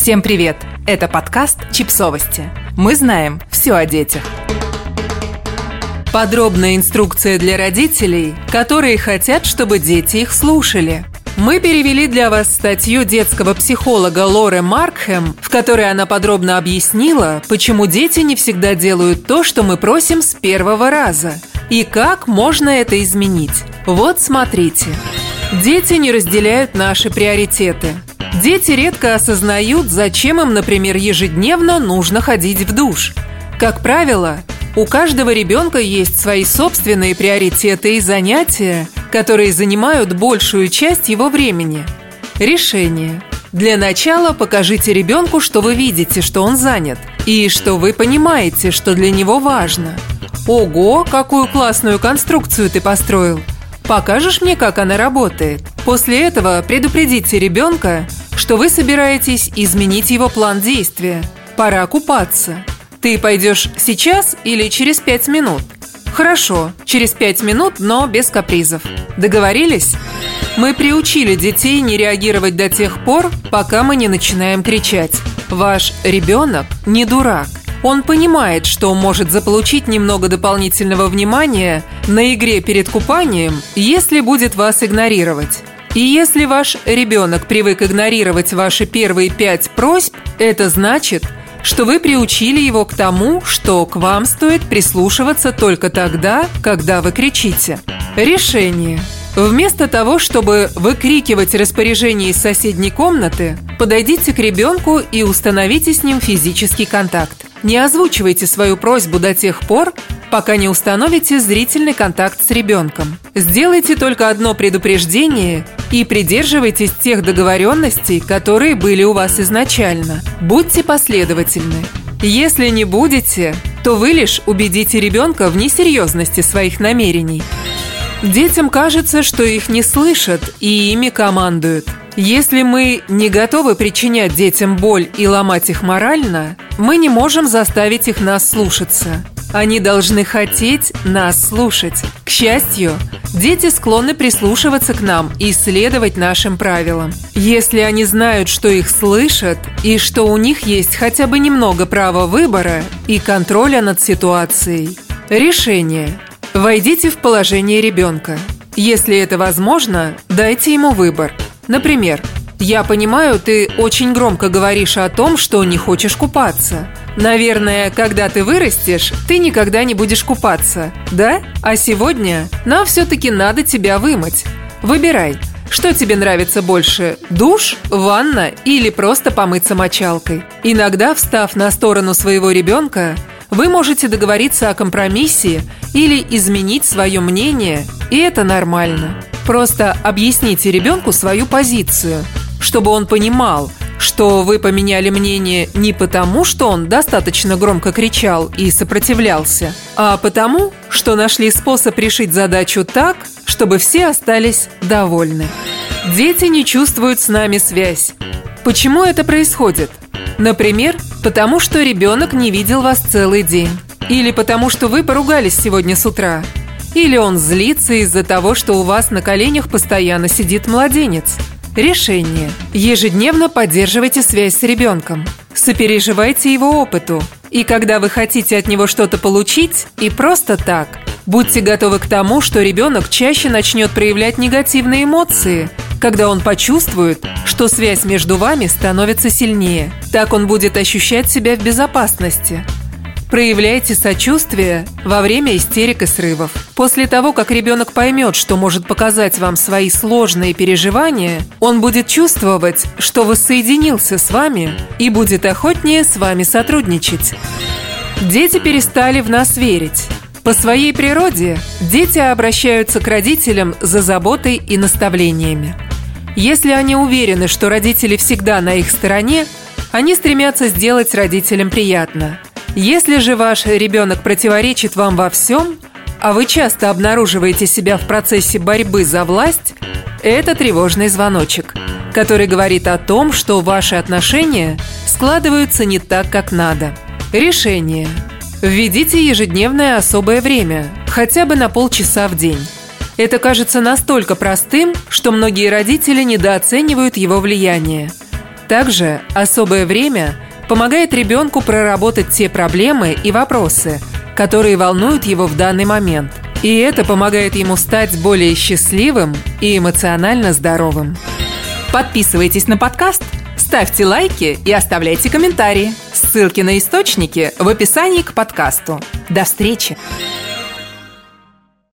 Всем привет! Это подкаст «Чипсовости». Мы знаем все о детях. Подробная инструкция для родителей, которые хотят, чтобы дети их слушали. Мы перевели для вас статью детского психолога Лоры Маркхэм, в которой она подробно объяснила, почему дети не всегда делают то, что мы просим с первого раза, и как можно это изменить. Вот смотрите. Дети не разделяют наши приоритеты – Дети редко осознают, зачем им, например, ежедневно нужно ходить в душ. Как правило, у каждого ребенка есть свои собственные приоритеты и занятия, которые занимают большую часть его времени. Решение. Для начала покажите ребенку, что вы видите, что он занят, и что вы понимаете, что для него важно. Ого, какую классную конструкцию ты построил! Покажешь мне, как она работает? После этого предупредите ребенка, что вы собираетесь изменить его план действия. Пора купаться. Ты пойдешь сейчас или через пять минут? Хорошо, через пять минут, но без капризов. Договорились? Мы приучили детей не реагировать до тех пор, пока мы не начинаем кричать. Ваш ребенок не дурак. Он понимает, что может заполучить немного дополнительного внимания на игре перед купанием, если будет вас игнорировать. И если ваш ребенок привык игнорировать ваши первые пять просьб, это значит, что вы приучили его к тому, что к вам стоит прислушиваться только тогда, когда вы кричите. Решение. Вместо того, чтобы выкрикивать распоряжение из соседней комнаты, подойдите к ребенку и установите с ним физический контакт. Не озвучивайте свою просьбу до тех пор, пока не установите зрительный контакт с ребенком. Сделайте только одно предупреждение и придерживайтесь тех договоренностей, которые были у вас изначально. Будьте последовательны. Если не будете, то вы лишь убедите ребенка в несерьезности своих намерений. Детям кажется, что их не слышат и ими командуют. Если мы не готовы причинять детям боль и ломать их морально, мы не можем заставить их нас слушаться. Они должны хотеть нас слушать. К счастью, дети склонны прислушиваться к нам и следовать нашим правилам. Если они знают, что их слышат, и что у них есть хотя бы немного права выбора и контроля над ситуацией. Решение – Войдите в положение ребенка. Если это возможно, дайте ему выбор. Например, «Я понимаю, ты очень громко говоришь о том, что не хочешь купаться. Наверное, когда ты вырастешь, ты никогда не будешь купаться, да? А сегодня нам все-таки надо тебя вымыть. Выбирай, что тебе нравится больше – душ, ванна или просто помыться мочалкой? Иногда, встав на сторону своего ребенка, вы можете договориться о компромиссе или изменить свое мнение, и это нормально. Просто объясните ребенку свою позицию, чтобы он понимал, что вы поменяли мнение не потому, что он достаточно громко кричал и сопротивлялся, а потому, что нашли способ решить задачу так, чтобы все остались довольны. Дети не чувствуют с нами связь. Почему это происходит? Например, потому что ребенок не видел вас целый день. Или потому что вы поругались сегодня с утра. Или он злится из-за того, что у вас на коленях постоянно сидит младенец. Решение. Ежедневно поддерживайте связь с ребенком. Сопереживайте его опыту. И когда вы хотите от него что-то получить, и просто так, будьте готовы к тому, что ребенок чаще начнет проявлять негативные эмоции – когда он почувствует, что связь между вами становится сильнее. Так он будет ощущать себя в безопасности. Проявляйте сочувствие во время истерик и срывов. После того, как ребенок поймет, что может показать вам свои сложные переживания, он будет чувствовать, что воссоединился с вами и будет охотнее с вами сотрудничать. Дети перестали в нас верить. По своей природе дети обращаются к родителям за заботой и наставлениями. Если они уверены, что родители всегда на их стороне, они стремятся сделать родителям приятно. Если же ваш ребенок противоречит вам во всем, а вы часто обнаруживаете себя в процессе борьбы за власть, это тревожный звоночек, который говорит о том, что ваши отношения складываются не так, как надо. Решение. Введите ежедневное особое время, хотя бы на полчаса в день. Это кажется настолько простым, что многие родители недооценивают его влияние. также особое время помогает ребенку проработать те проблемы и вопросы, которые волнуют его в данный момент. И это помогает ему стать более счастливым и эмоционально здоровым. Подписывайтесь на подкаст, ставьте лайки и оставляйте комментарии. Ссылки на источники в описании к подкасту. До встречи!